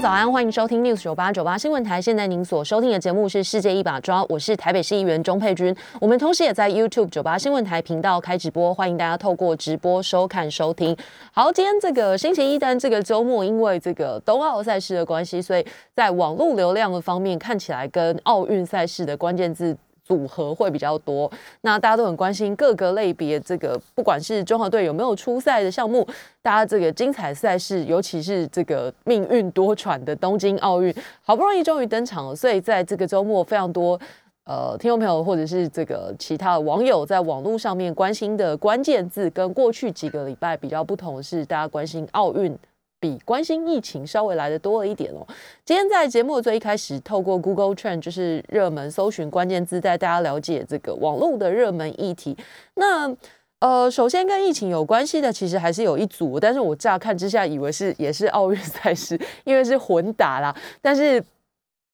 早安，欢迎收听 News 九八九八新闻台。现在您所收听的节目是《世界一把抓》，我是台北市议员钟佩君。我们同时也在 YouTube 九八新闻台频道开直播，欢迎大家透过直播收看收听。好，今天这个星期一，但这个周末因为这个冬奥赛事的关系，所以在网络流量的方面看起来跟奥运赛事的关键字。组合会比较多，那大家都很关心各个类别，这个不管是中华队有没有出赛的项目，大家这个精彩赛事，尤其是这个命运多舛的东京奥运，好不容易终于登场了，所以在这个周末非常多呃听众朋友或者是这个其他的网友在网络上面关心的关键字，跟过去几个礼拜比较不同的是，大家关心奥运。比关心疫情稍微来的多了一点哦。今天在节目的最一开始，透过 Google Trend 就是热门搜寻关键字，带大家了解这个网络的热门议题。那呃，首先跟疫情有关系的，其实还是有一组，但是我乍看之下以为是也是奥运赛事，因为是混打啦。但是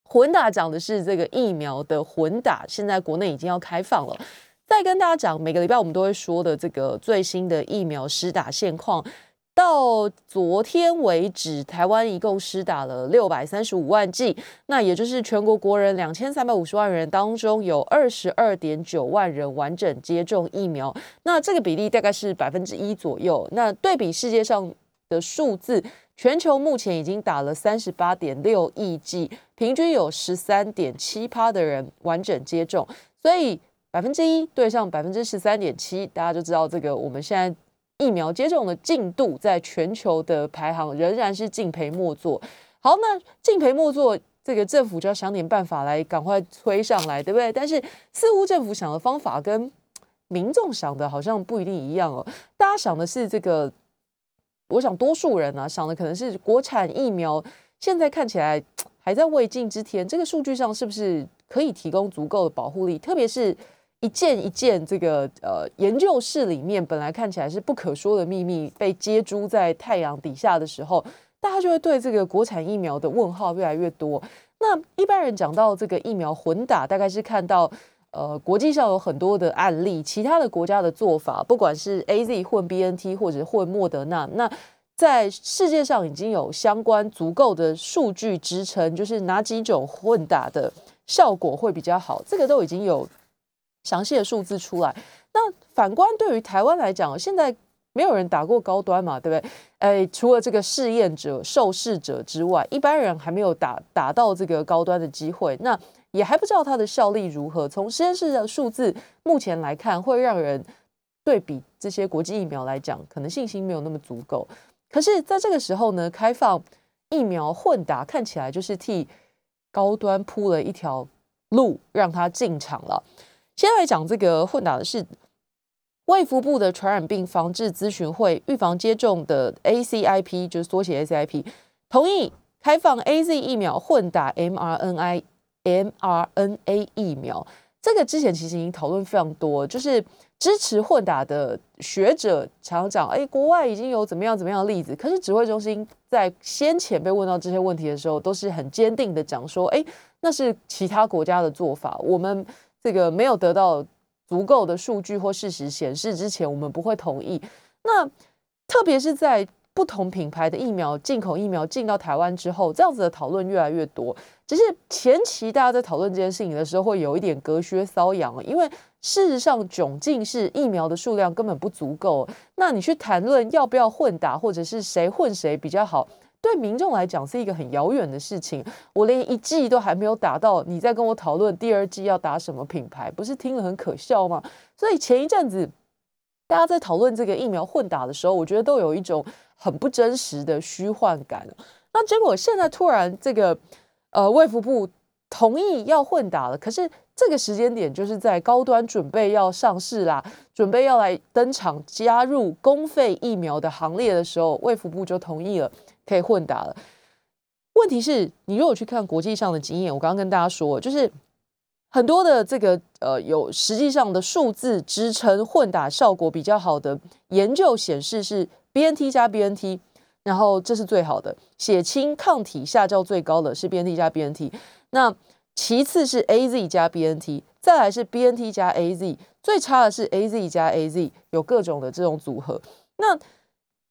混打讲的是这个疫苗的混打，现在国内已经要开放了。再跟大家讲，每个礼拜我们都会说的这个最新的疫苗施打现况。到昨天为止，台湾一共施打了六百三十五万剂，那也就是全国国人两千三百五十万人当中，有二十二点九万人完整接种疫苗，那这个比例大概是百分之一左右。那对比世界上的数字，全球目前已经打了三十八点六亿剂，平均有十三点七趴的人完整接种，所以百分之一对上百分之十三点七，大家就知道这个我们现在。疫苗接种的进度在全球的排行仍然是敬陪末座。好，那敬陪末座，这个政府就要想点办法来赶快推上来，对不对？但是似乎政府想的方法跟民众想的好像不一定一样哦。大家想的是这个，我想多数人呢想的可能是国产疫苗现在看起来还在未尽之天，这个数据上是不是可以提供足够的保护力？特别是。一件一件，这个呃，研究室里面本来看起来是不可说的秘密，被接诸在太阳底下的时候，大家就会对这个国产疫苗的问号越来越多。那一般人讲到这个疫苗混打，大概是看到呃，国际上有很多的案例，其他的国家的做法，不管是 A Z 混 B N T 或者混莫德纳，那在世界上已经有相关足够的数据支撑，就是哪几种混打的效果会比较好，这个都已经有。详细的数字出来，那反观对于台湾来讲，现在没有人打过高端嘛，对不对？哎，除了这个试验者、受试者之外，一般人还没有打打到这个高端的机会，那也还不知道它的效力如何。从实验室的数字目前来看，会让人对比这些国际疫苗来讲，可能信心没有那么足够。可是，在这个时候呢，开放疫苗混打，看起来就是替高端铺了一条路，让它进场了。先来讲这个混打的是卫福部的传染病防治咨询会预防接种的 ACIP，就是缩写 ACIP，同意开放 AZ 疫苗混打 mRNA mRNA 疫苗。这个之前其实已经讨论非常多，就是支持混打的学者常常讲，哎，国外已经有怎么样怎么样的例子。可是指挥中心在先前被问到这些问题的时候，都是很坚定的讲说，哎，那是其他国家的做法，我们。这个没有得到足够的数据或事实显示之前，我们不会同意。那特别是在不同品牌的疫苗进口疫苗进到台湾之后，这样子的讨论越来越多。只是前期大家在讨论这件事情的时候，会有一点隔靴搔痒，因为事实上窘境是疫苗的数量根本不足够。那你去谈论要不要混打，或者是谁混谁比较好？对民众来讲是一个很遥远的事情，我连一季都还没有打到，你在跟我讨论第二季要打什么品牌，不是听了很可笑吗？所以前一阵子大家在讨论这个疫苗混打的时候，我觉得都有一种很不真实的虚幻感。那结果现在突然这个呃卫福部同意要混打了，可是这个时间点就是在高端准备要上市啦，准备要来登场加入公费疫苗的行列的时候，卫福部就同意了。可以混打了。问题是你如果去看国际上的经验，我刚刚跟大家说，就是很多的这个呃有实际上的数字支撑混打效果比较好的研究显示是 B N T 加 B N T，然后这是最好的，血清抗体下降最高的是 B N T 加 B N T，那其次是 A Z 加 B N T，再来是 B N T 加 A Z，最差的是 A Z 加 A Z，有各种的这种组合。那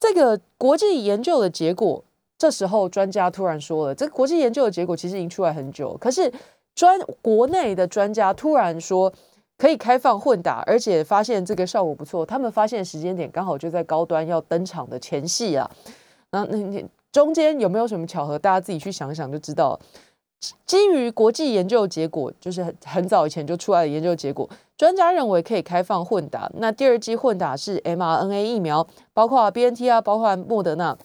这个国际研究的结果，这时候专家突然说了，这个国际研究的结果其实已经出来很久，可是专国内的专家突然说可以开放混打，而且发现这个效果不错，他们发现时间点刚好就在高端要登场的前夕啊。那那那中间有没有什么巧合？大家自己去想想就知道。基于国际研究结果，就是很很早以前就出来的研究结果，专家认为可以开放混打。那第二季混打是 mRNA 疫苗，包括 BNT 啊，包括莫德纳。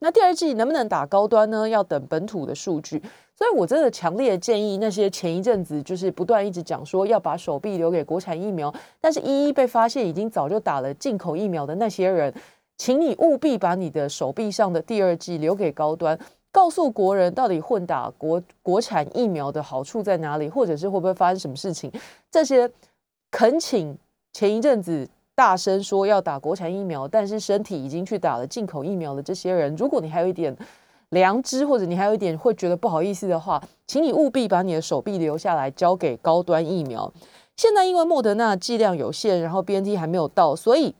那第二季能不能打高端呢？要等本土的数据。所以我真的强烈建议那些前一阵子就是不断一直讲说要把手臂留给国产疫苗，但是一一被发现已经早就打了进口疫苗的那些人。请你务必把你的手臂上的第二季留给高端，告诉国人到底混打国国产疫苗的好处在哪里，或者是会不会发生什么事情？这些恳请前一阵子大声说要打国产疫苗，但是身体已经去打了进口疫苗的这些人，如果你还有一点良知，或者你还有一点会觉得不好意思的话，请你务必把你的手臂留下来交给高端疫苗。现在因为莫德纳剂量有限，然后 BNT 还没有到，所以。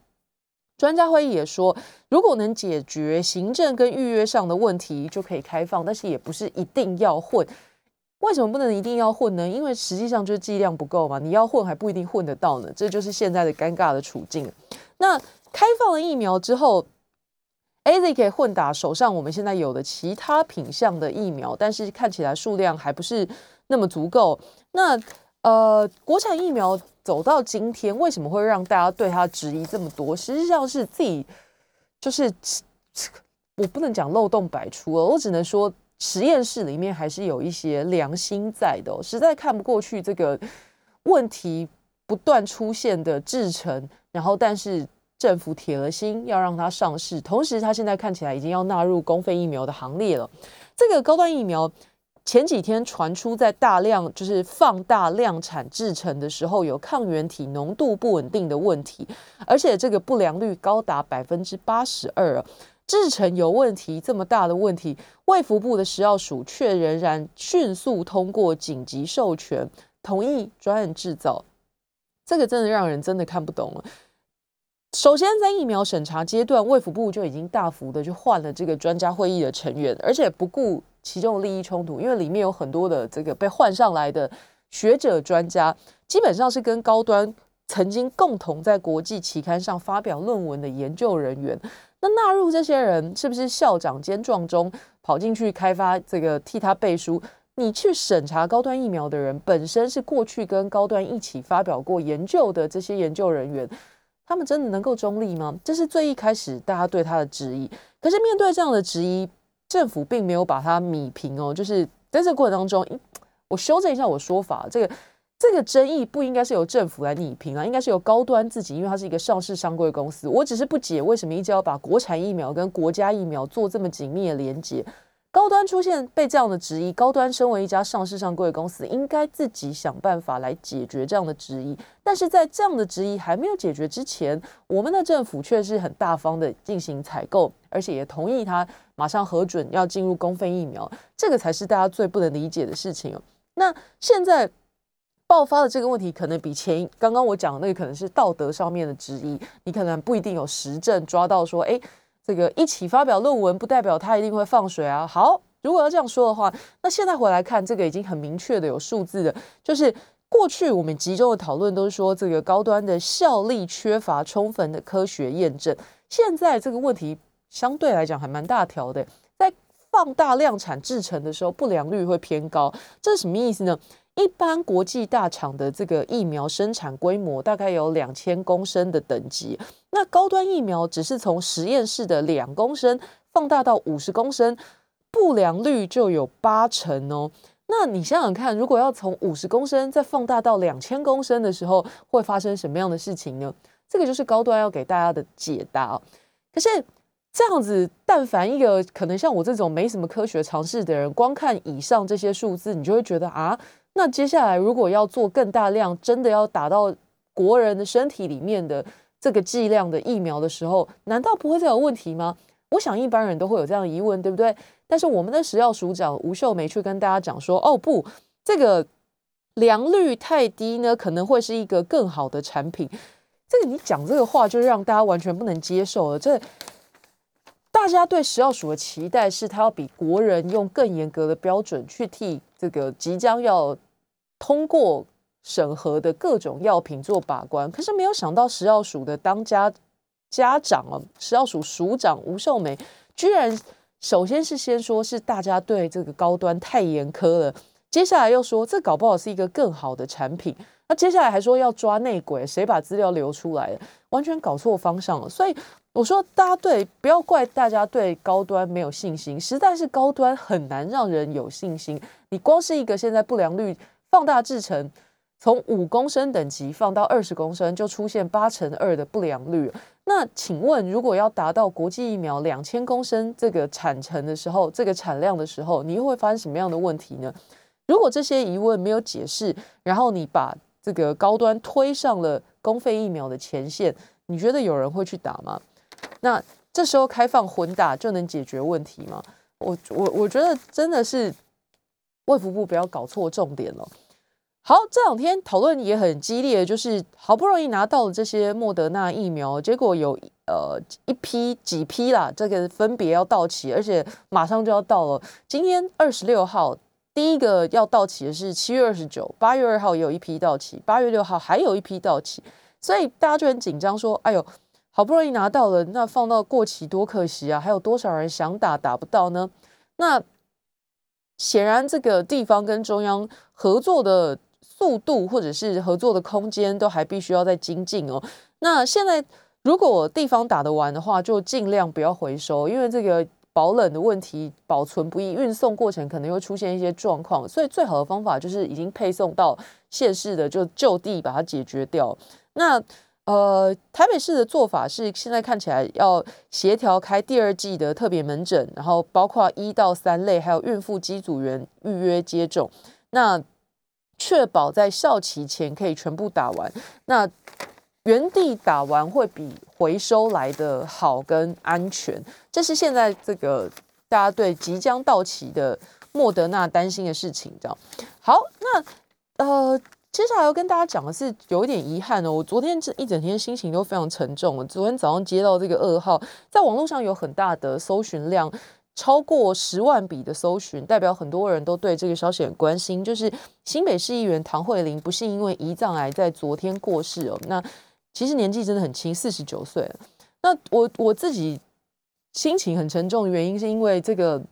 专家会议也说，如果能解决行政跟预约上的问题，就可以开放，但是也不是一定要混。为什么不能一定要混呢？因为实际上就是剂量不够嘛，你要混还不一定混得到呢，这就是现在的尴尬的处境。那开放了疫苗之后，A Z 可以混打手上我们现在有的其他品相的疫苗，但是看起来数量还不是那么足够。那呃，国产疫苗。走到今天，为什么会让大家对它质疑这么多？实际上是自己，就是 我不能讲漏洞百出哦，我只能说实验室里面还是有一些良心在的，实在看不过去这个问题不断出现的制程，然后但是政府铁了心要让它上市，同时它现在看起来已经要纳入公费疫苗的行列了，这个高端疫苗。前几天传出在大量就是放大量产制成的时候，有抗原体浓度不稳定的问题，而且这个不良率高达百分之八十二，制成有问题这么大的问题，卫福部的食药署却仍然迅速通过紧急授权，同意专案制造，这个真的让人真的看不懂了。首先在疫苗审查阶段，卫福部就已经大幅的去换了这个专家会议的成员，而且不顾。其中的利益冲突，因为里面有很多的这个被换上来的学者专家，基本上是跟高端曾经共同在国际期刊上发表论文的研究人员。那纳入这些人，是不是校长兼壮中跑进去开发这个替他背书？你去审查高端疫苗的人，本身是过去跟高端一起发表过研究的这些研究人员，他们真的能够中立吗？这是最一开始大家对他的质疑。可是面对这样的质疑，政府并没有把它米平哦，就是在这个过程当中，我修正一下我说法，这个这个争议不应该是由政府来拟评啊，应该是由高端自己，因为它是一个上市商柜公司。我只是不解为什么一直要把国产疫苗跟国家疫苗做这么紧密的连接。高端出现被这样的质疑，高端身为一家上市上柜公司，应该自己想办法来解决这样的质疑。但是在这样的质疑还没有解决之前，我们的政府却是很大方的进行采购，而且也同意他马上核准要进入公费疫苗，这个才是大家最不能理解的事情。那现在爆发的这个问题，可能比前刚刚我讲的那个可能是道德上面的质疑，你可能不一定有实证抓到说，哎。这个一起发表论文不代表他一定会放水啊。好，如果要这样说的话，那现在回来看这个已经很明确的有数字的，就是过去我们集中的讨论都是说这个高端的效力缺乏充分的科学验证。现在这个问题相对来讲还蛮大条的，在放大量产制成的时候，不良率会偏高。这是什么意思呢？一般国际大厂的这个疫苗生产规模大概有两千公升的等级，那高端疫苗只是从实验室的两公升放大到五十公升，不良率就有八成哦。那你想想看，如果要从五十公升再放大到两千公升的时候，会发生什么样的事情呢？这个就是高端要给大家的解答。可是这样子，但凡一个可能像我这种没什么科学常识的人，光看以上这些数字，你就会觉得啊。那接下来，如果要做更大量，真的要打到国人的身体里面的这个剂量的疫苗的时候，难道不会再有问题吗？我想一般人都会有这样的疑问，对不对？但是我们的食药署长吴秀梅却跟大家讲说，哦不，这个良率太低呢，可能会是一个更好的产品。这个你讲这个话，就让大家完全不能接受了。这大家对食药署的期待是，他要比国人用更严格的标准去替这个即将要通过审核的各种药品做把关。可是没有想到，食药署的当家家长啊，食药署署长吴秀梅，居然首先是先说是大家对这个高端太严苛了，接下来又说这搞不好是一个更好的产品。那接下来还说要抓内鬼，谁把资料流出来了？完全搞错方向了。所以我说，大家对不要怪大家对高端没有信心，实在是高端很难让人有信心。你光是一个现在不良率放大制成，从五公升等级放到二十公升，就出现八乘二的不良率。那请问，如果要达到国际疫苗两千公升这个产程的时候，这个产量的时候，你又会发生什么样的问题呢？如果这些疑问没有解释，然后你把这个高端推上了公费疫苗的前线，你觉得有人会去打吗？那这时候开放混打就能解决问题吗？我我我觉得真的是卫福部不要搞错重点了。好，这两天讨论也很激烈，就是好不容易拿到了这些莫德纳疫苗，结果有呃一批几批啦，这个分别要到期，而且马上就要到了，今天二十六号。第一个要到期的是七月二十九，八月二号也有一批到期，八月六号还有一批到期，所以大家就很紧张，说：“哎呦，好不容易拿到了，那放到过期多可惜啊！还有多少人想打打不到呢？”那显然这个地方跟中央合作的速度或者是合作的空间都还必须要再精进哦。那现在如果地方打得完的话，就尽量不要回收，因为这个。保冷的问题，保存不易，运送过程可能会出现一些状况，所以最好的方法就是已经配送到县市的，就就地把它解决掉。那呃，台北市的做法是现在看起来要协调开第二季的特别门诊，然后包括一到三类，还有孕妇机组员预约接种，那确保在校期前可以全部打完。那原地打完会比回收来的好跟安全，这是现在这个大家对即将到期的莫德纳担心的事情。这样好，那呃，接下来要跟大家讲的是有一点遗憾哦，我昨天这一整天心情都非常沉重。昨天早上接到这个噩耗，在网络上有很大的搜寻量，超过十万笔的搜寻，代表很多人都对这个消息很关心。就是新北市议员唐慧玲不是因为胰脏癌在昨天过世哦，那。其实年纪真的很轻，四十九岁了。那我我自己心情很沉重的原因，是因为这个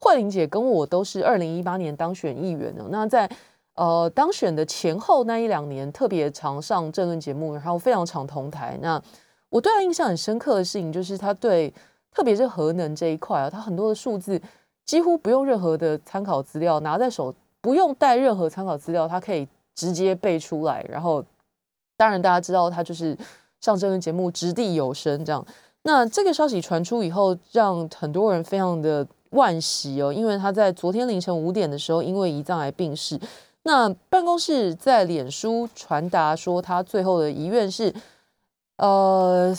慧玲姐跟我都是二零一八年当选议员的。那在呃当选的前后那一两年，特别常上政论节目，然后非常常同台。那我对他印象很深刻的事情，就是他对特别是核能这一块啊，他很多的数字几乎不用任何的参考资料，拿在手不用带任何参考资料，他可以直接背出来，然后。当然，大家知道他就是上这个节目掷地有声这样。那这个消息传出以后，让很多人非常的惋惜哦，因为他在昨天凌晨五点的时候，因为胰脏癌病逝。那办公室在脸书传达说，他最后的遗愿是，呃，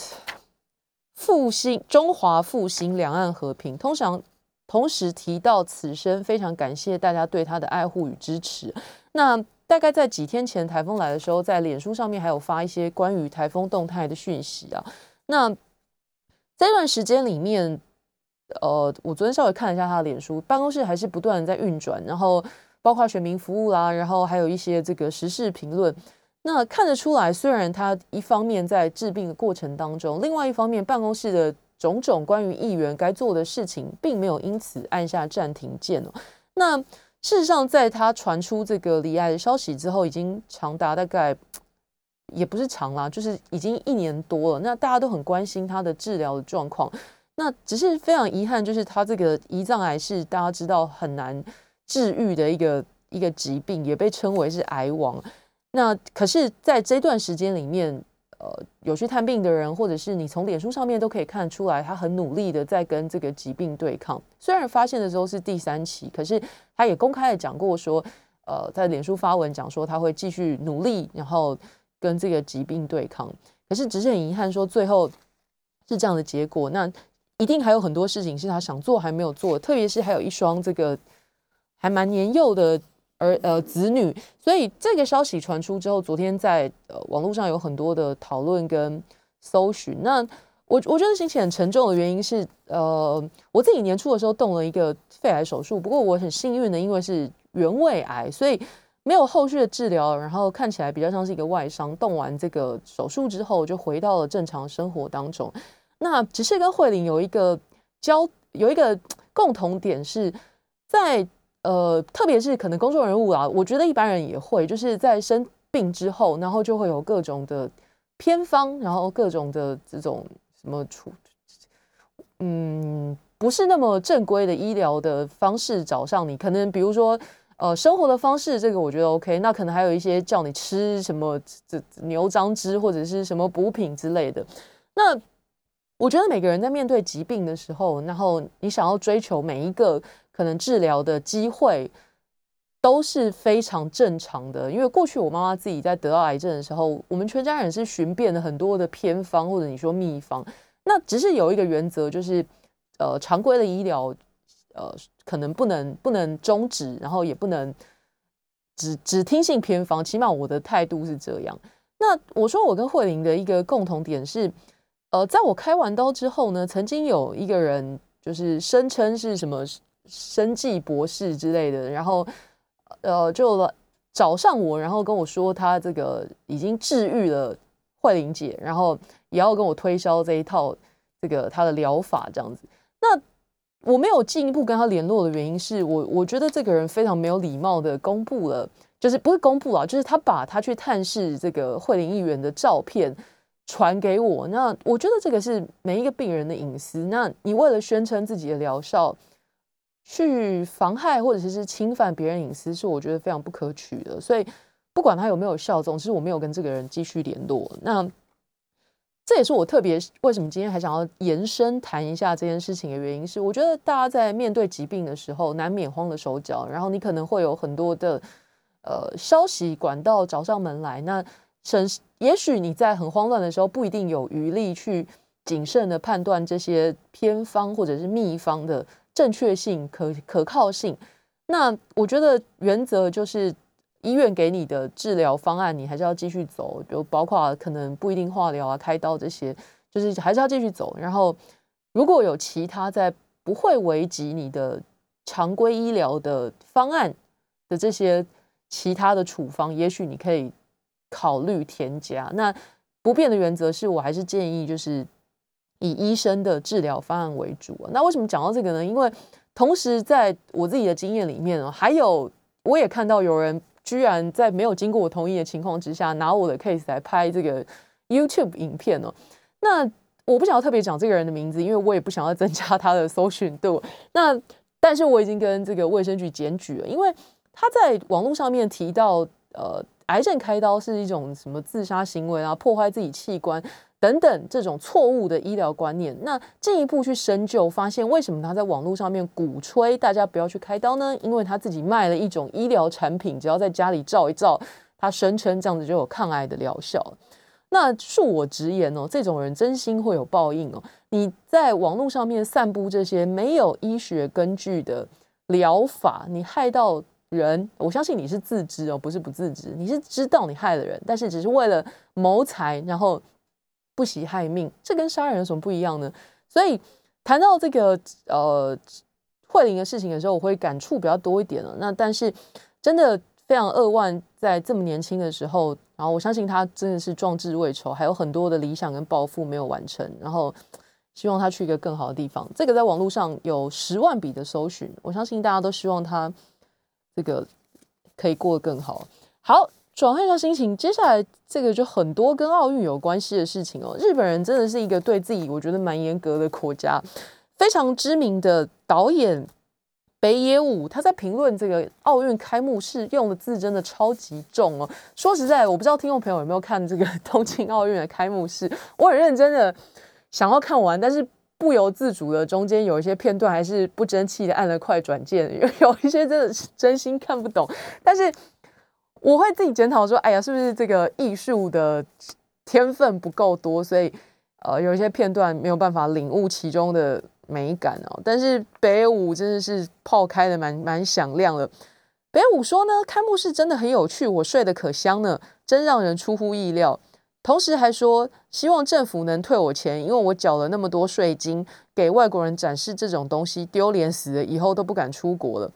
复兴中华复兴两岸和平。通常同时提到此生非常感谢大家对他的爱护与支持。那大概在几天前台风来的时候，在脸书上面还有发一些关于台风动态的讯息啊。那这段时间里面，呃，我昨天稍微看了一下他的脸书，办公室还是不断的在运转，然后包括选民服务啦，然后还有一些这个时事评论。那看得出来，虽然他一方面在治病的过程当中，另外一方面办公室的种种关于议员该做的事情，并没有因此按下暂停键哦。那事实上，在他传出这个离爱的消息之后，已经长达大概也不是长啦，就是已经一年多了。那大家都很关心他的治疗的状况。那只是非常遗憾，就是他这个胰脏癌是大家知道很难治愈的一个一个疾病，也被称为是癌王。那可是在这段时间里面。呃，有去探病的人，或者是你从脸书上面都可以看出来，他很努力的在跟这个疾病对抗。虽然发现的时候是第三期，可是他也公开的讲过说，呃，在脸书发文讲说他会继续努力，然后跟这个疾病对抗。可是只是很遗憾说，最后是这样的结果。那一定还有很多事情是他想做还没有做，特别是还有一双这个还蛮年幼的儿呃子女，所以这个消息传出之后，昨天在呃网络上有很多的讨论跟搜寻。那我我觉得心情很沉重的原因是，呃，我自己年初的时候动了一个肺癌手术，不过我很幸运的，因为是原位癌，所以没有后续的治疗，然后看起来比较像是一个外伤。动完这个手术之后，就回到了正常生活当中。那只是跟慧玲有一个交有一个共同点是在呃，特别是可能公众人物啊，我觉得一般人也会，就是在生病之后，然后就会有各种的偏方，然后各种的这种什么处，嗯，不是那么正规的医疗的方式找上你，可能比如说呃生活的方式，这个我觉得 OK，那可能还有一些叫你吃什么这牛樟汁或者是什么补品之类的，那。我觉得每个人在面对疾病的时候，然后你想要追求每一个可能治疗的机会，都是非常正常的。因为过去我妈妈自己在得到癌症的时候，我们全家人是寻遍了很多的偏方或者你说秘方。那只是有一个原则，就是呃，常规的医疗呃，可能不能不能终止，然后也不能只只听信偏方。起码我的态度是这样。那我说我跟慧玲的一个共同点是。呃，在我开完刀之后呢，曾经有一个人就是声称是什么生计博士之类的，然后呃就找上我，然后跟我说他这个已经治愈了慧玲姐，然后也要跟我推销这一套这个他的疗法这样子。那我没有进一步跟他联络的原因是我我觉得这个人非常没有礼貌的公布了，就是不是公布啊，就是他把他去探视这个慧玲议员的照片。传给我，那我觉得这个是每一个病人的隐私。那你为了宣称自己的疗效，去妨害或者是侵犯别人隐私，是我觉得非常不可取的。所以不管他有没有效，总之我没有跟这个人继续联络。那这也是我特别为什么今天还想要延伸谈一下这件事情的原因，是我觉得大家在面对疾病的时候，难免慌了手脚，然后你可能会有很多的呃消息管道找上门来，那。审，也许你在很慌乱的时候，不一定有余力去谨慎的判断这些偏方或者是秘方的正确性、可可靠性。那我觉得原则就是，医院给你的治疗方案，你还是要继续走，就包括可能不一定化疗啊、开刀这些，就是还是要继续走。然后，如果有其他在不会危及你的常规医疗的方案的这些其他的处方，也许你可以。考虑添加那不变的原则是我还是建议就是以医生的治疗方案为主啊。那为什么讲到这个呢？因为同时在我自己的经验里面哦，还有我也看到有人居然在没有经过我同意的情况之下拿我的 case 来拍这个 YouTube 影片哦。那我不想要特别讲这个人的名字，因为我也不想要增加他的搜寻度。那但是我已经跟这个卫生局检举了，因为他在网络上面提到呃。癌症开刀是一种什么自杀行为啊？破坏自己器官等等这种错误的医疗观念。那进一步去深究，发现为什么他在网络上面鼓吹大家不要去开刀呢？因为他自己卖了一种医疗产品，只要在家里照一照，他声称这样子就有抗癌的疗效。那恕我直言哦，这种人真心会有报应哦。你在网络上面散布这些没有医学根据的疗法，你害到。人，我相信你是自知哦，不是不自知，你是知道你害了人，但是只是为了谋财，然后不惜害命，这跟杀人有什么不一样呢？所以谈到这个呃慧玲的事情的时候，我会感触比较多一点了。那但是真的非常扼腕，在这么年轻的时候，然后我相信他真的是壮志未酬，还有很多的理想跟抱负没有完成，然后希望他去一个更好的地方。这个在网络上有十万笔的搜寻，我相信大家都希望他。这个可以过得更好。好，转换一下心情，接下来这个就很多跟奥运有关系的事情哦。日本人真的是一个对自己我觉得蛮严格的国家。非常知名的导演北野武，他在评论这个奥运开幕式用的字真的超级重哦。说实在，我不知道听众朋友有没有看这个 东京奥运的开幕式，我很认真的想要看完，但是。不由自主的，中间有一些片段还是不争气的按了快转键，有 有一些真的是真心看不懂。但是我会自己检讨说，哎呀，是不是这个艺术的天分不够多，所以呃有一些片段没有办法领悟其中的美感哦。但是北舞真的是炮开的蛮蛮响亮的。北舞说呢，开幕式真的很有趣，我睡得可香呢，真让人出乎意料。同时还说，希望政府能退我钱，因为我缴了那么多税金，给外国人展示这种东西，丢脸死了，以后都不敢出国了。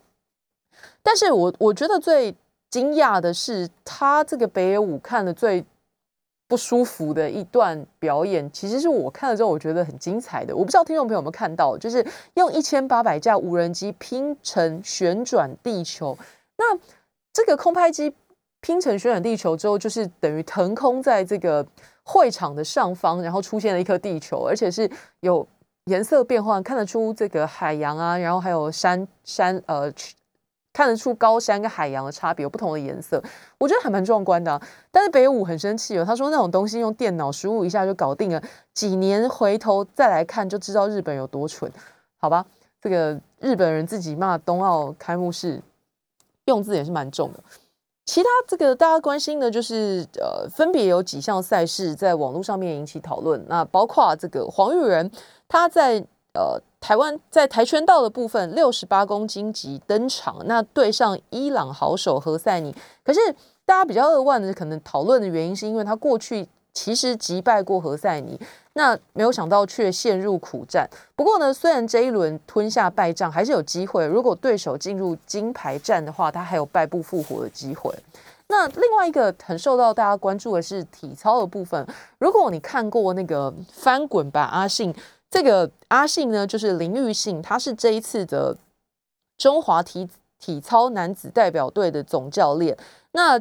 但是我我觉得最惊讶的是，他这个北野武看的最不舒服的一段表演，其实是我看了之后我觉得很精彩的。我不知道听众朋友有没有看到，就是用一千八百架无人机拼成旋转地球。那这个空拍机。拼成旋转地球之后，就是等于腾空在这个会场的上方，然后出现了一颗地球，而且是有颜色变换，看得出这个海洋啊，然后还有山山呃，看得出高山跟海洋的差别，有不同的颜色，我觉得还蛮壮观的。但是北武很生气哦，他说那种东西用电脑输入一下就搞定了，几年回头再来看就知道日本有多蠢，好吧？这个日本人自己骂冬奥开幕式用字也是蛮重的。其他这个大家关心的，就是呃，分别有几项赛事在网络上面引起讨论。那包括这个黄玉仁，他在呃台湾在跆拳道的部分六十八公斤级登场，那对上伊朗好手何塞尼。可是大家比较扼腕的，可能讨论的原因是因为他过去。其实击败过何塞尼，那没有想到却陷入苦战。不过呢，虽然这一轮吞下败仗，还是有机会。如果对手进入金牌战的话，他还有败不复活的机会。那另外一个很受到大家关注的是体操的部分。如果你看过那个翻滚吧阿信，这个阿信呢，就是林玉信，他是这一次的中华体体操男子代表队的总教练。那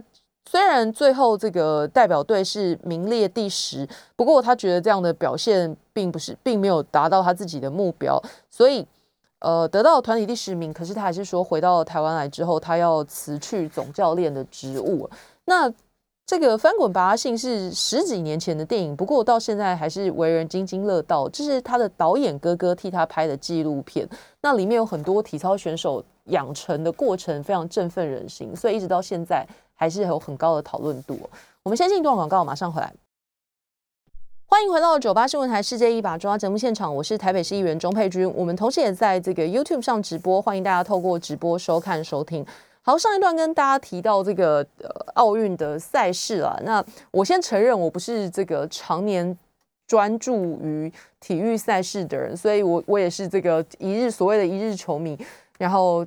虽然最后这个代表队是名列第十，不过他觉得这样的表现并不是，并没有达到他自己的目标，所以呃得到团体第十名。可是他还是说回到台湾来之后，他要辞去总教练的职务。那这个翻滚吧信是十几年前的电影，不过到现在还是为人津津乐道。这是他的导演哥哥替他拍的纪录片，那里面有很多体操选手养成的过程，非常振奋人心，所以一直到现在。还是有很高的讨论度。我们先进一段广告，马上回来。欢迎回到九八新闻台世界一把抓节目现场，我是台北市议员钟佩君。我们同时也在这个 YouTube 上直播，欢迎大家透过直播收看收听。好，上一段跟大家提到这个呃奥运的赛事啊，那我先承认我不是这个常年专注于体育赛事的人，所以我我也是这个一日所谓的一日球迷，然后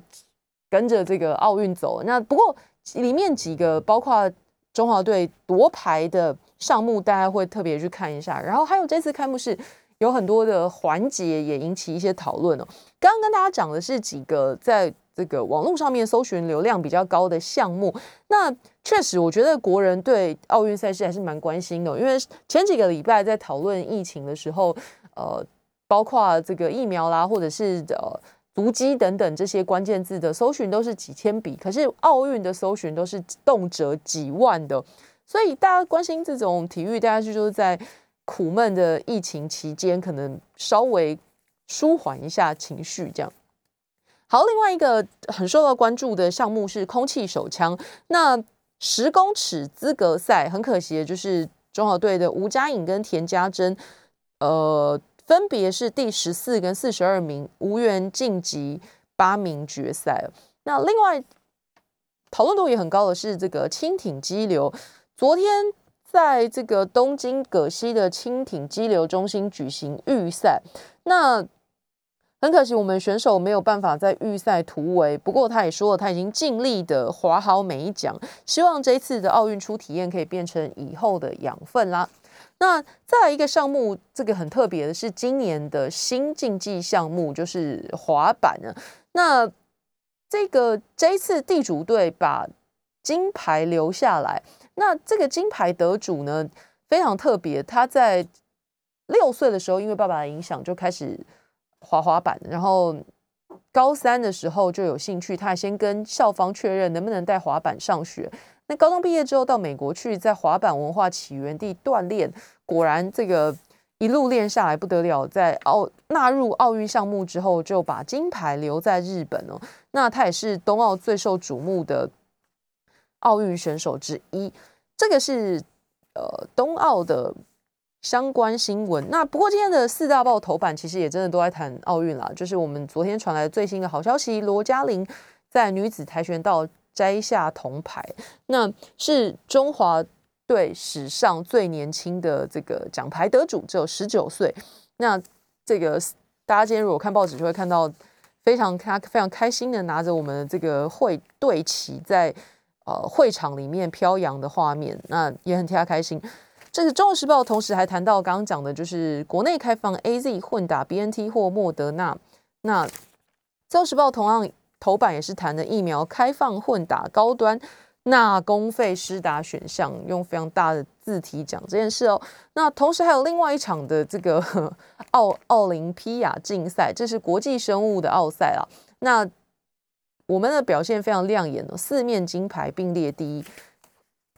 跟着这个奥运走。那不过。里面几个包括中华队夺牌的项目，大家会特别去看一下。然后还有这次开幕式有很多的环节也引起一些讨论哦。刚刚跟大家讲的是几个在这个网络上面搜寻流量比较高的项目。那确实，我觉得国人对奥运赛事还是蛮关心的，因为前几个礼拜在讨论疫情的时候，呃，包括这个疫苗啦，或者是呃。足迹等等这些关键字的搜寻都是几千笔，可是奥运的搜寻都是动辄几万的，所以大家关心这种体育，大家就就是在苦闷的疫情期间，可能稍微舒缓一下情绪，这样。好，另外一个很受到关注的项目是空气手枪，那十公尺资格赛，很可惜的就是中华队的吴佳颖跟田家珍，呃。分别是第十四跟四十二名，无缘晋级八名决赛。那另外讨论度也很高的是这个轻艇激流，昨天在这个东京葛西的轻艇激流中心举行预赛。那很可惜，我们选手没有办法在预赛突围。不过他也说了，他已经尽力的划好每一桨，希望这一次的奥运初体验可以变成以后的养分啦。那再来一个项目，这个很特别的是今年的新竞技项目，就是滑板呢。那这个这一次地主队把金牌留下来。那这个金牌得主呢，非常特别，他在六岁的时候，因为爸爸的影响就开始滑滑板，然后高三的时候就有兴趣，他先跟校方确认能不能带滑板上学。那高中毕业之后到美国去，在滑板文化起源地锻炼，果然这个一路练下来不得了，在奥纳入奥运项目之后，就把金牌留在日本哦。那他也是冬奥最受瞩目的奥运选手之一。这个是呃冬奥的相关新闻。那不过今天的四大报头版其实也真的都在谈奥运啦，就是我们昨天传来最新的好消息，罗嘉玲在女子跆拳道摘下铜牌，那是中华队史上最年轻的这个奖牌得主，只有十九岁。那这个大家今天如果看报纸就会看到非常他非常开心的拿着我们这个会队旗在呃会场里面飘扬的画面，那也很替他开心。这是《中国时报》，同时还谈到刚刚讲的，就是国内开放 A Z 混打 B N T 或莫德纳。那《中国时报》同样头版也是谈的疫苗开放混打高端，那公费施打选项，用非常大的字体讲这件事哦。那同时还有另外一场的这个奥奥林匹亚竞赛，这是国际生物的奥赛啊。那我们的表现非常亮眼哦，四面金牌并列第一。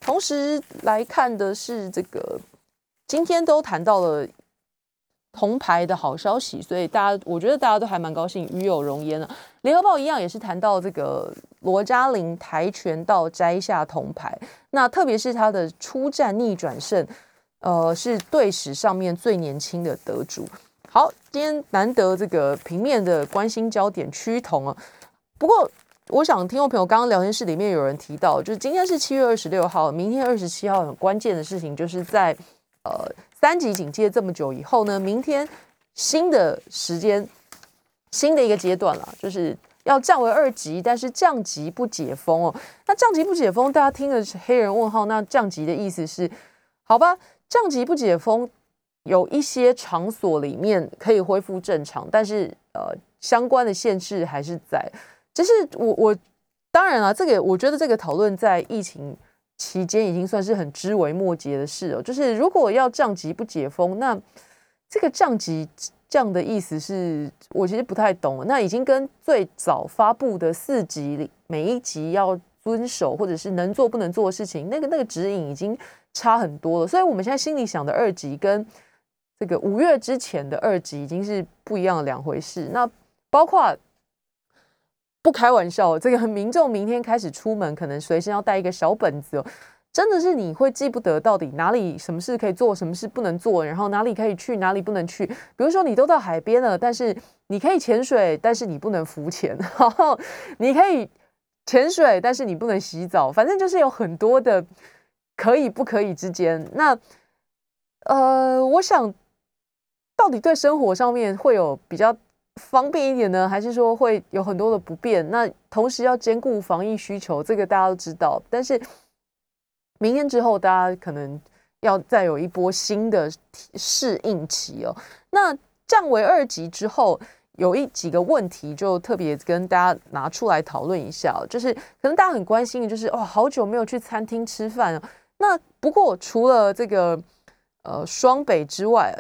同时来看的是这个，今天都谈到了铜牌的好消息，所以大家我觉得大家都还蛮高兴，与有荣焉了。联合报一样也是谈到这个罗嘉玲跆拳道摘下铜牌，那特别是他的出战逆转胜，呃，是队史上面最年轻的得主。好，今天难得这个平面的关心焦点趋同啊，不过。我想听众朋友刚刚聊天室里面有人提到，就是今天是七月二十六号，明天二十七号很关键的事情，就是在呃三级警戒这么久以后呢，明天新的时间新的一个阶段了，就是要降为二级，但是降级不解封哦。那降级不解封，大家听的是黑人问号。那降级的意思是，好吧，降级不解封，有一些场所里面可以恢复正常，但是呃相关的限制还是在。就是我我当然了，这个我觉得这个讨论在疫情期间已经算是很知微末节的事哦。就是如果要降级不解封，那这个降级降的意思是我其实不太懂。那已经跟最早发布的四级里每一级要遵守或者是能做不能做的事情，那个那个指引已经差很多了。所以我们现在心里想的二级跟这个五月之前的二级已经是不一样的两回事。那包括。不开玩笑，这个民众明天开始出门，可能随身要带一个小本子哦。真的是你会记不得到底哪里什么事可以做，什么事不能做，然后哪里可以去，哪里不能去。比如说你都到海边了，但是你可以潜水，但是你不能浮潜。然后你可以潜水，但是你不能洗澡。反正就是有很多的可以不可以之间。那呃，我想到底对生活上面会有比较。方便一点呢，还是说会有很多的不便？那同时要兼顾防疫需求，这个大家都知道。但是明天之后，大家可能要再有一波新的适应期哦。那降为二级之后，有一几个问题就特别跟大家拿出来讨论一下，就是可能大家很关心的，就是哇，好久没有去餐厅吃饭了。那不过除了这个呃双北之外，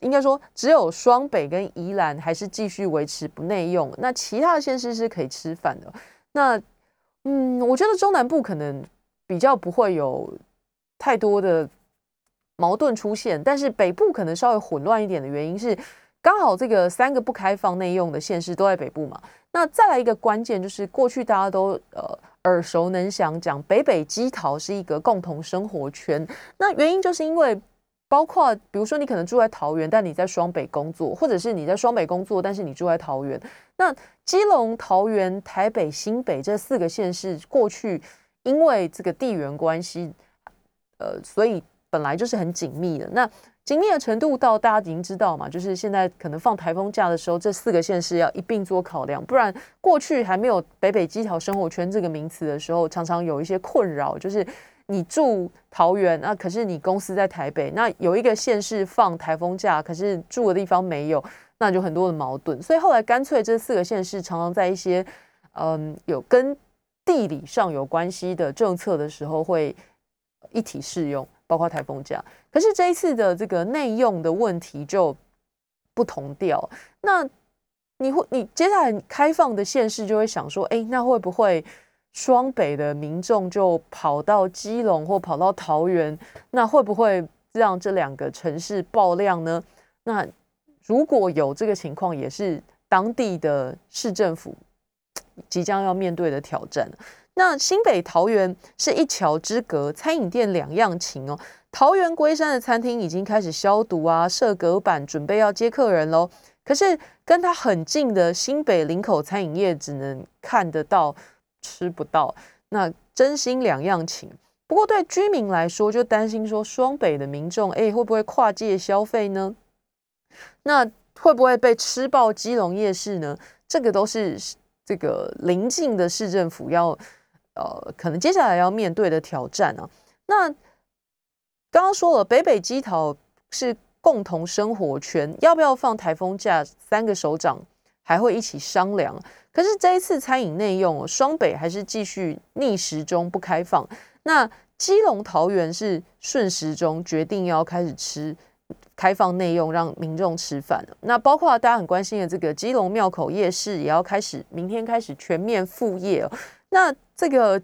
应该说，只有双北跟宜兰还是继续维持不内用，那其他的县市是可以吃饭的。那，嗯，我觉得中南部可能比较不会有太多的矛盾出现，但是北部可能稍微混乱一点的原因是，刚好这个三个不开放内用的县市都在北部嘛。那再来一个关键就是，过去大家都呃耳熟能详讲北北基桃是一个共同生活圈，那原因就是因为。包括比如说，你可能住在桃园，但你在双北工作，或者是你在双北工作，但是你住在桃园。那基隆、桃园、台北、新北这四个县市，过去因为这个地缘关系，呃，所以本来就是很紧密的。那紧密的程度到大家已经知道嘛，就是现在可能放台风假的时候，这四个县市要一并做考量，不然过去还没有北北基桃生活圈这个名词的时候，常常有一些困扰，就是。你住桃园那可是你公司在台北，那有一个县市放台风假，可是住的地方没有，那就很多的矛盾。所以后来干脆这四个县市常常在一些嗯有跟地理上有关系的政策的时候会一体适用，包括台风假。可是这一次的这个内用的问题就不同调。那你会你接下来开放的县市就会想说，哎，那会不会？双北的民众就跑到基隆或跑到桃园，那会不会让这两个城市爆量呢？那如果有这个情况，也是当地的市政府即将要面对的挑战。那新北桃园是一桥之隔，餐饮店两样情哦。桃园龟山的餐厅已经开始消毒啊，设隔板，准备要接客人喽。可是跟它很近的新北林口餐饮业只能看得到，吃不到。那真心两样情。不过对居民来说，就担心说双北的民众，哎，会不会跨界消费呢？那会不会被吃爆基隆夜市呢？这个都是这个邻近的市政府要呃，可能接下来要面对的挑战啊。那刚刚说了，北北基桃是。共同生活圈要不要放台风假？三个首长还会一起商量。可是这一次餐饮内用，双北还是继续逆时钟不开放。那基隆桃园是顺时钟决定要开始吃开放内用，让民众吃饭。那包括大家很关心的这个基隆庙口夜市，也要开始明天开始全面复业。那这个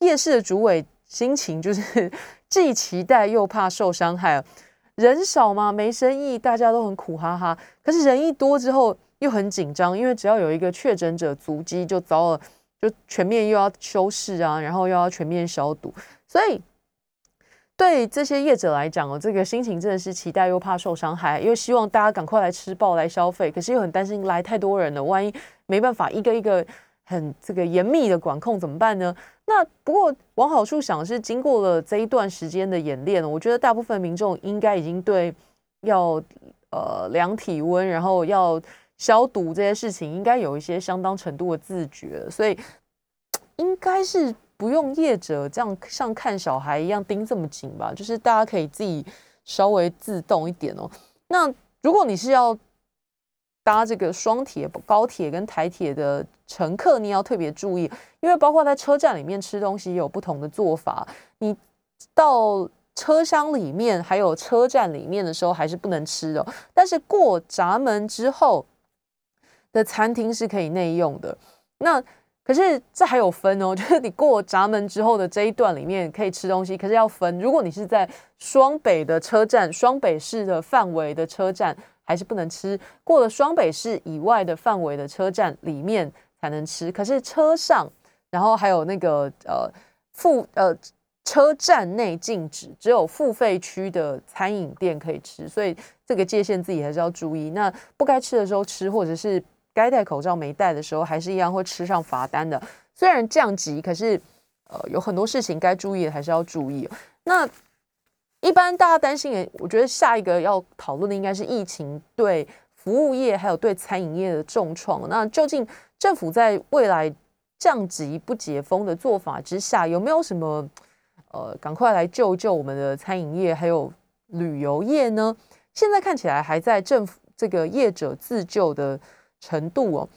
夜市的主委心情就是 既期待又怕受伤害。人少嘛，没生意，大家都很苦哈哈。可是人一多之后又很紧张，因为只要有一个确诊者足迹，就糟了，就全面又要修饰啊，然后又要全面消毒。所以对这些业者来讲哦，这个心情真的是期待又怕受伤害，又希望大家赶快来吃爆来消费，可是又很担心来太多人了，万一没办法一个一个很这个严密的管控怎么办呢？那不过往好处想是，经过了这一段时间的演练，我觉得大部分民众应该已经对要呃量体温，然后要消毒这些事情，应该有一些相当程度的自觉，所以应该是不用业者这样像看小孩一样盯这么紧吧，就是大家可以自己稍微自动一点哦。那如果你是要搭这个双铁、高铁跟台铁的乘客，你要特别注意，因为包括在车站里面吃东西有不同的做法。你到车厢里面还有车站里面的时候，还是不能吃的。但是过闸门之后的餐厅是可以内用的。那可是这还有分哦，就是你过闸门之后的这一段里面可以吃东西，可是要分。如果你是在双北的车站、双北市的范围的车站。还是不能吃，过了双北市以外的范围的车站里面才能吃。可是车上，然后还有那个呃付呃车站内禁止，只有付费区的餐饮店可以吃。所以这个界限自己还是要注意。那不该吃的时候吃，或者是该戴口罩没戴的时候，还是一样会吃上罚单的。虽然降级，可是呃有很多事情该注意的还是要注意。那。一般大家担心的，我觉得下一个要讨论的应该是疫情对服务业还有对餐饮业的重创。那究竟政府在未来降级不解封的做法之下，有没有什么呃，赶快来救救我们的餐饮业还有旅游业呢？现在看起来还在政府这个业者自救的程度哦。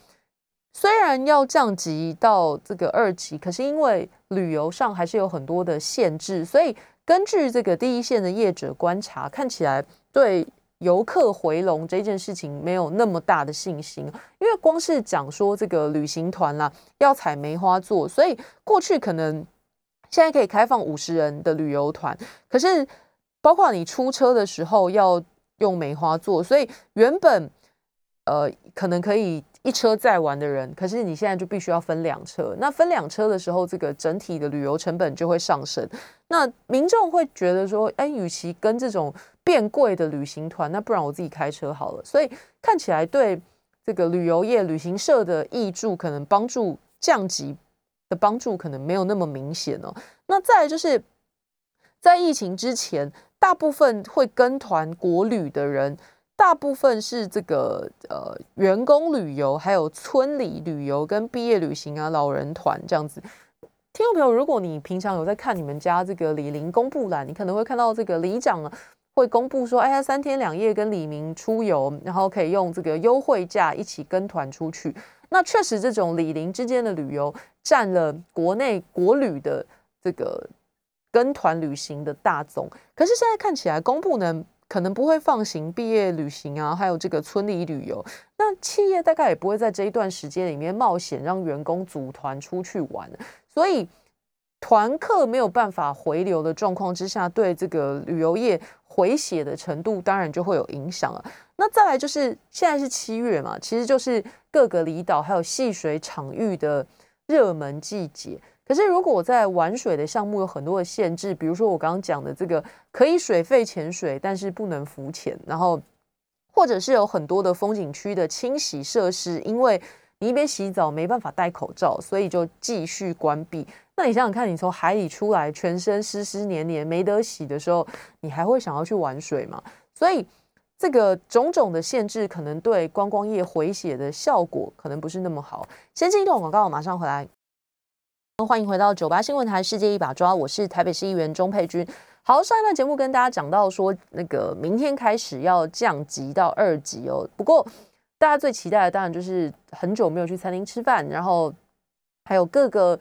虽然要降级到这个二级，可是因为旅游上还是有很多的限制，所以。根据这个第一线的业者观察，看起来对游客回笼这件事情没有那么大的信心，因为光是讲说这个旅行团啦要采梅花座，所以过去可能现在可以开放五十人的旅游团，可是包括你出车的时候要用梅花座，所以原本呃可能可以。一车载完的人，可是你现在就必须要分两车。那分两车的时候，这个整体的旅游成本就会上升。那民众会觉得说，哎，与其跟这种变贵的旅行团，那不然我自己开车好了。所以看起来对这个旅游业、旅行社的益助，可能帮助降级的帮助可能没有那么明显哦。那再就是在疫情之前，大部分会跟团国旅的人。大部分是这个呃员工旅游，还有村里旅游跟毕业旅行啊，老人团这样子。听众朋友，如果你平常有在看你们家这个李林公布栏，你可能会看到这个里长会公布说，哎呀，三天两夜跟李明出游，然后可以用这个优惠价一起跟团出去。那确实，这种李林之间的旅游占了国内国旅的这个跟团旅行的大宗。可是现在看起来，公布呢？可能不会放行毕业旅行啊，还有这个村里旅游。那企业大概也不会在这一段时间里面冒险让员工组团出去玩，所以团客没有办法回流的状况之下，对这个旅游业回血的程度当然就会有影响了。那再来就是现在是七月嘛，其实就是各个离岛还有戏水场域的热门季节。可是如果我在玩水的项目有很多的限制，比如说我刚刚讲的这个可以水肺潜水，但是不能浮潜，然后或者是有很多的风景区的清洗设施，因为你一边洗澡没办法戴口罩，所以就继续关闭。那你想想看，你从海里出来，全身湿湿黏黏没得洗的时候，你还会想要去玩水吗？所以这个种种的限制，可能对观光业回血的效果可能不是那么好。先进一段广告，我马上回来。欢迎回到九八新闻台《世界一把抓》，我是台北市议员钟佩君。好，上一段节目跟大家讲到说，那个明天开始要降级到二级哦。不过大家最期待的当然就是很久没有去餐厅吃饭，然后还有各个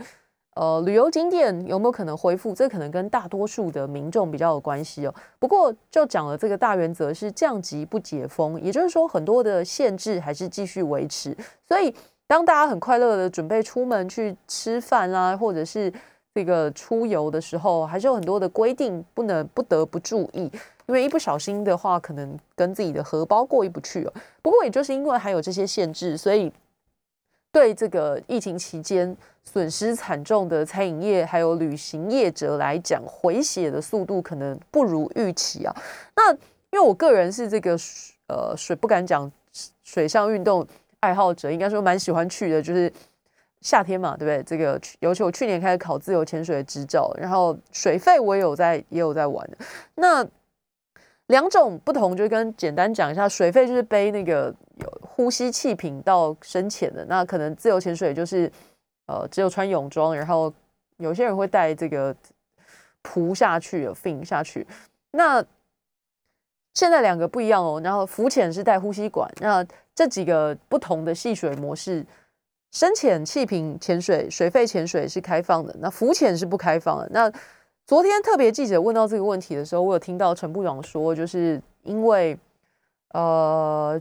呃旅游景点有没有可能恢复？这可能跟大多数的民众比较有关系哦。不过就讲了这个大原则是降级不解封，也就是说很多的限制还是继续维持，所以。当大家很快乐的准备出门去吃饭啦，或者是这个出游的时候，还是有很多的规定不能不得不注意，因为一不小心的话，可能跟自己的荷包过意不去哦。不过也就是因为还有这些限制，所以对这个疫情期间损失惨重的餐饮业还有旅行业者来讲，回血的速度可能不如预期啊。那因为我个人是这个呃水不敢讲水上运动。爱好者应该说蛮喜欢去的，就是夏天嘛，对不对？这个尤其我去年开始考自由潜水的执照，然后水费我也有在也有在玩。那两种不同，就跟简单讲一下，水费就是背那个有呼吸气瓶到深浅的，那可能自由潜水就是呃只有穿泳装，然后有些人会带这个扑下去，fin 下去。那现在两个不一样哦，然后浮潜是带呼吸管，那。这几个不同的戏水模式，深潜气瓶潜水、水肺潜水是开放的，那浮潜是不开放的。那昨天特别记者问到这个问题的时候，我有听到陈部长说，就是因为呃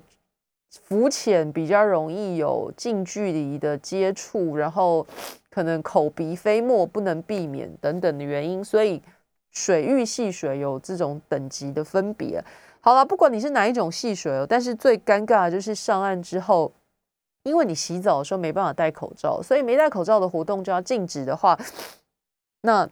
浮潜比较容易有近距离的接触，然后可能口鼻飞沫不能避免等等的原因，所以水域戏水有这种等级的分别。好了，不管你是哪一种戏水哦，但是最尴尬的就是上岸之后，因为你洗澡的时候没办法戴口罩，所以没戴口罩的活动就要禁止的话，那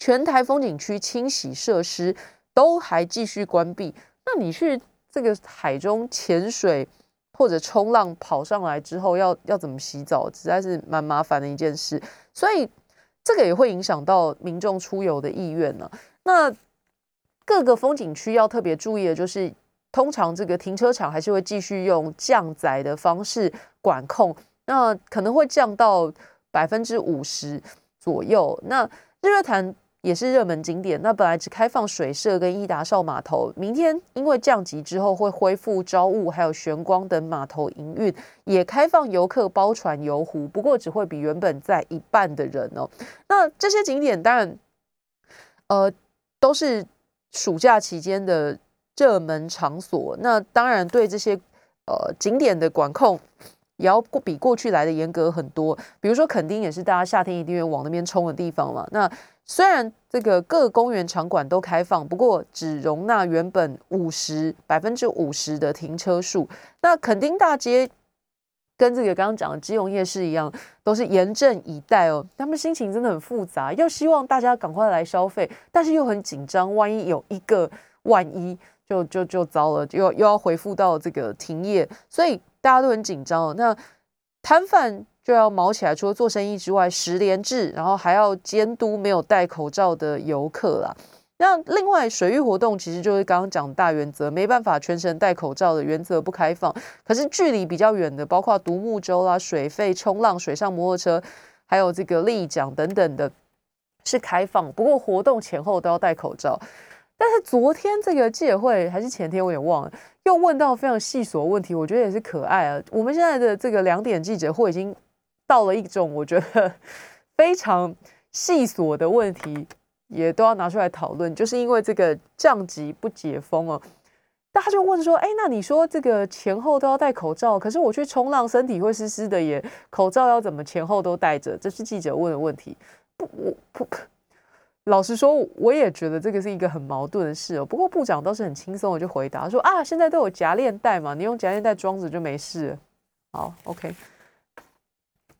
全台风景区清洗设施都还继续关闭，那你去这个海中潜水或者冲浪跑上来之后，要要怎么洗澡，实在是蛮麻烦的一件事，所以这个也会影响到民众出游的意愿呢。那各个风景区要特别注意的就是，通常这个停车场还是会继续用降载的方式管控，那可能会降到百分之五十左右。那日月潭也是热门景点，那本来只开放水社跟伊达少码头，明天因为降级之后会恢复招雾还有玄光等码头营运，也开放游客包船游湖，不过只会比原本在一半的人哦。那这些景点当然，呃，都是。暑假期间的热门场所，那当然对这些呃景点的管控也要比过去来的严格很多。比如说，垦丁也是大家夏天一定会往那边冲的地方嘛。那虽然这个各公园场馆都开放，不过只容纳原本五十百分之五十的停车数。那垦丁大街。跟这个刚刚讲的基隆夜市一样，都是严阵以待哦。他们心情真的很复杂，又希望大家赶快来消费，但是又很紧张，万一有一个万一，就就就糟了，又又要回复到这个停业，所以大家都很紧张。那摊贩就要毛起来，除了做生意之外，十连制，然后还要监督没有戴口罩的游客啦。那另外水域活动其实就是刚刚讲大原则，没办法全程戴口罩的原则不开放。可是距离比较远的，包括独木舟啦、水费、冲浪、水上摩托车，还有这个立桨等等的，是开放。不过活动前后都要戴口罩。但是昨天这个记者会还是前天，我也忘了，又问到非常细琐问题，我觉得也是可爱啊。我们现在的这个两点记者会已经到了一种我觉得 非常细琐的问题。也都要拿出来讨论，就是因为这个降级不解封哦，大家就问说：哎，那你说这个前后都要戴口罩，可是我去冲浪，身体会湿湿的，也口罩要怎么前后都戴着？这是记者问的问题。不，我不，老实说，我也觉得这个是一个很矛盾的事哦。不过部长倒是很轻松我就回答说：啊，现在都有夹链带嘛，你用夹链带装着就没事。好，OK。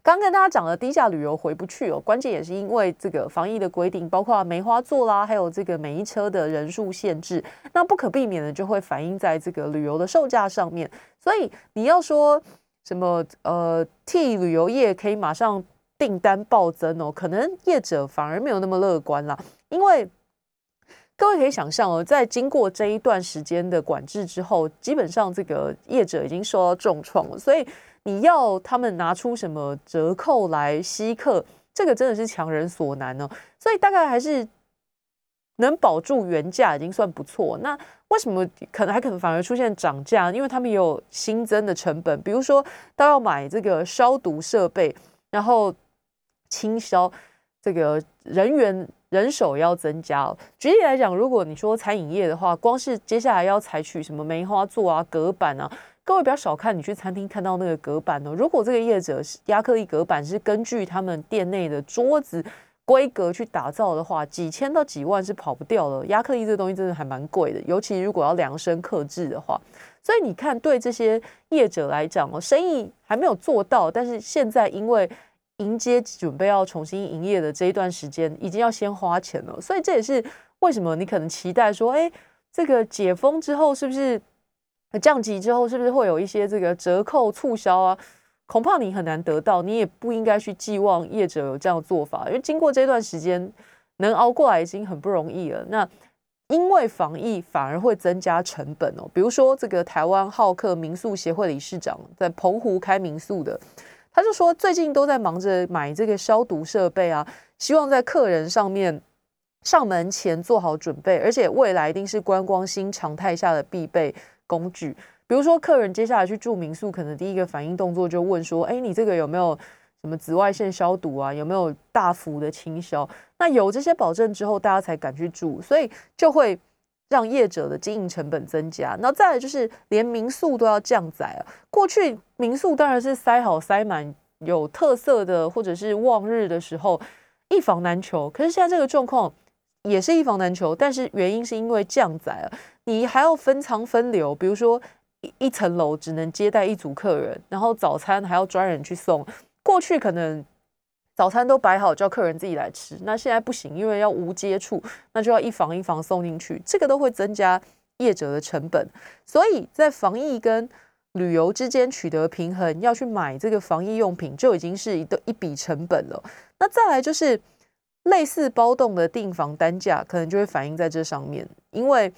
刚跟大家讲的低价旅游回不去哦，关键也是因为这个防疫的规定，包括梅花座啦，还有这个每一车的人数限制，那不可避免的就会反映在这个旅游的售价上面。所以你要说什么呃，替旅游业可以马上订单暴增哦，可能业者反而没有那么乐观啦，因为各位可以想象哦，在经过这一段时间的管制之后，基本上这个业者已经受到重创了，所以。你要他们拿出什么折扣来吸客，这个真的是强人所难呢。所以大概还是能保住原价已经算不错。那为什么可能还可能反而出现涨价？因为他们也有新增的成本，比如说都要买这个消毒设备，然后清消这个人员人手要增加。举例来讲，如果你说餐饮业的话，光是接下来要采取什么梅花座啊、隔板啊。各位不要小看你去餐厅看到那个隔板哦，如果这个业者是亚克力隔板是根据他们店内的桌子规格去打造的话，几千到几万是跑不掉的。亚克力这个东西真的还蛮贵的，尤其如果要量身刻制的话。所以你看，对这些业者来讲哦，生意还没有做到，但是现在因为迎接准备要重新营业的这一段时间，已经要先花钱了。所以这也是为什么你可能期待说，哎，这个解封之后是不是？降级之后是不是会有一些这个折扣促销啊？恐怕你很难得到，你也不应该去寄望业者有这样的做法，因为经过这段时间能熬过来已经很不容易了。那因为防疫反而会增加成本哦。比如说这个台湾好客民宿协会理事长在澎湖开民宿的，他就说最近都在忙着买这个消毒设备啊，希望在客人上面上门前做好准备，而且未来一定是观光新常态下的必备。工具，比如说客人接下来去住民宿，可能第一个反应动作就问说：“哎，你这个有没有什么紫外线消毒啊？有没有大幅的清消？”那有这些保证之后，大家才敢去住，所以就会让业者的经营成本增加。那再来就是连民宿都要降载啊。过去民宿当然是塞好塞满，有特色的或者是旺日的时候一房难求。可是现在这个状况也是一房难求，但是原因是因为降载了。你还要分仓分流，比如说一一层楼只能接待一组客人，然后早餐还要专人去送。过去可能早餐都摆好，叫客人自己来吃，那现在不行，因为要无接触，那就要一房一房送进去，这个都会增加业者的成本。所以在防疫跟旅游之间取得平衡，要去买这个防疫用品，就已经是一个一笔成本了。那再来就是类似包栋的订房单价，可能就会反映在这上面，因为。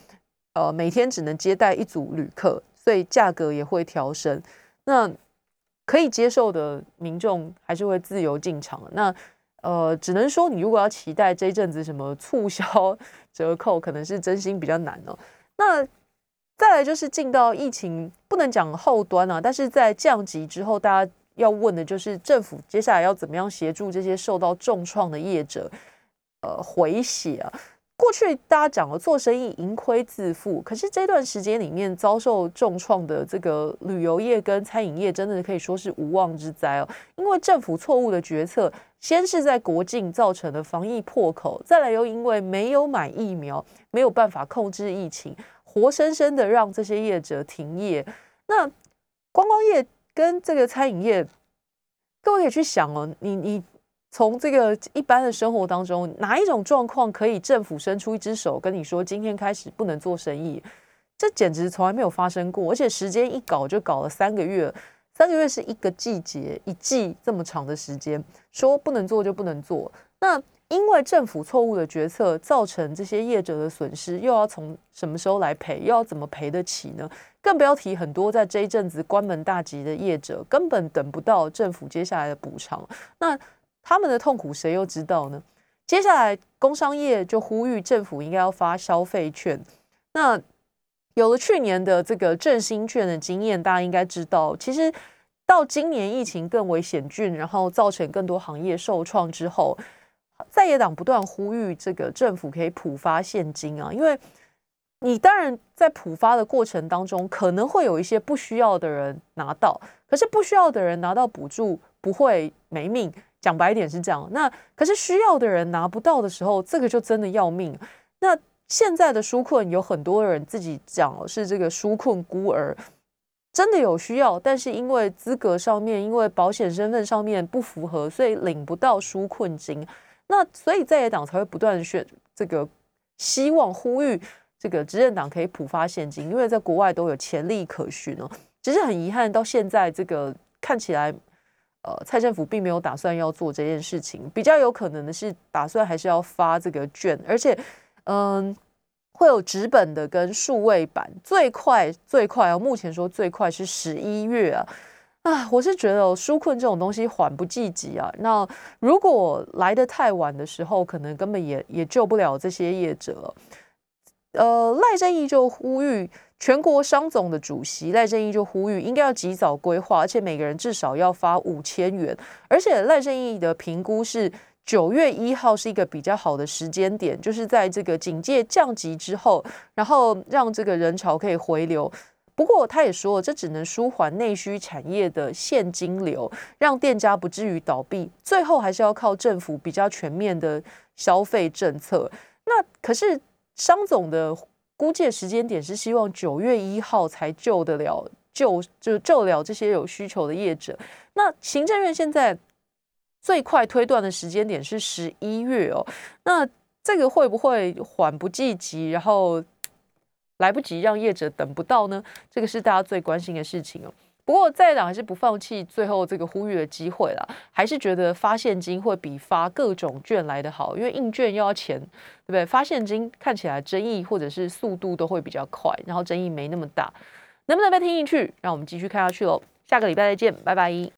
呃，每天只能接待一组旅客，所以价格也会调升。那可以接受的民众还是会自由进场。那呃，只能说你如果要期待这一阵子什么促销折扣，可能是真心比较难哦。那再来就是进到疫情，不能讲后端啊，但是在降级之后，大家要问的就是政府接下来要怎么样协助这些受到重创的业者，呃，回血啊。过去大家讲了做生意盈亏自负，可是这段时间里面遭受重创的这个旅游业跟餐饮业，真的可以说是无妄之灾哦。因为政府错误的决策，先是在国境造成的防疫破口，再来又因为没有买疫苗，没有办法控制疫情，活生生的让这些业者停业。那观光业跟这个餐饮业，各位可以去想哦，你你。从这个一般的生活当中，哪一种状况可以政府伸出一只手跟你说，今天开始不能做生意？这简直从来没有发生过，而且时间一搞就搞了三个月，三个月是一个季节，一季这么长的时间，说不能做就不能做。那因为政府错误的决策，造成这些业者的损失，又要从什么时候来赔？又要怎么赔得起呢？更不要提很多在这一阵子关门大吉的业者，根本等不到政府接下来的补偿。那他们的痛苦谁又知道呢？接下来，工商业就呼吁政府应该要发消费券。那有了去年的这个振兴券的经验，大家应该知道，其实到今年疫情更为险峻，然后造成更多行业受创之后，在野党不断呼吁这个政府可以普发现金啊，因为你当然在普发的过程当中，可能会有一些不需要的人拿到，可是不需要的人拿到补助不会没命。讲白一点是这样，那可是需要的人拿不到的时候，这个就真的要命。那现在的纾困有很多人自己讲是这个纾困孤儿，真的有需要，但是因为资格上面，因为保险身份上面不符合，所以领不到纾困金。那所以在野党才会不断选这个，希望呼吁这个执政党可以普发现金，因为在国外都有潜力可循哦。只是很遗憾，到现在这个看起来，呃，蔡政府并没有打算要做这件事情。比较有可能的是，打算还是要发这个券，而且，嗯。会有纸本的跟数位版，最快最快啊！目前说最快是十一月啊！啊，我是觉得纾困这种东西缓不济急啊。那如果来的太晚的时候，可能根本也也救不了这些业者。呃，赖正义就呼吁全国商总的主席赖正义就呼吁，应该要及早规划，而且每个人至少要发五千元。而且赖正义的评估是。九月一号是一个比较好的时间点，就是在这个警戒降级之后，然后让这个人潮可以回流。不过他也说，这只能舒缓内需产业的现金流，让店家不至于倒闭。最后还是要靠政府比较全面的消费政策。那可是商总的估计时间点是希望九月一号才救得了，救就救了这些有需求的业者。那行政院现在。最快推断的时间点是十一月哦，那这个会不会缓不济急，然后来不及让业者等不到呢？这个是大家最关心的事情哦。不过在党还是不放弃最后这个呼吁的机会啦，还是觉得发现金会比发各种券来的好，因为印券又要钱，对不对？发现金看起来争议或者是速度都会比较快，然后争议没那么大，能不能被听进去？让我们继续看下去喽。下个礼拜再见，拜拜。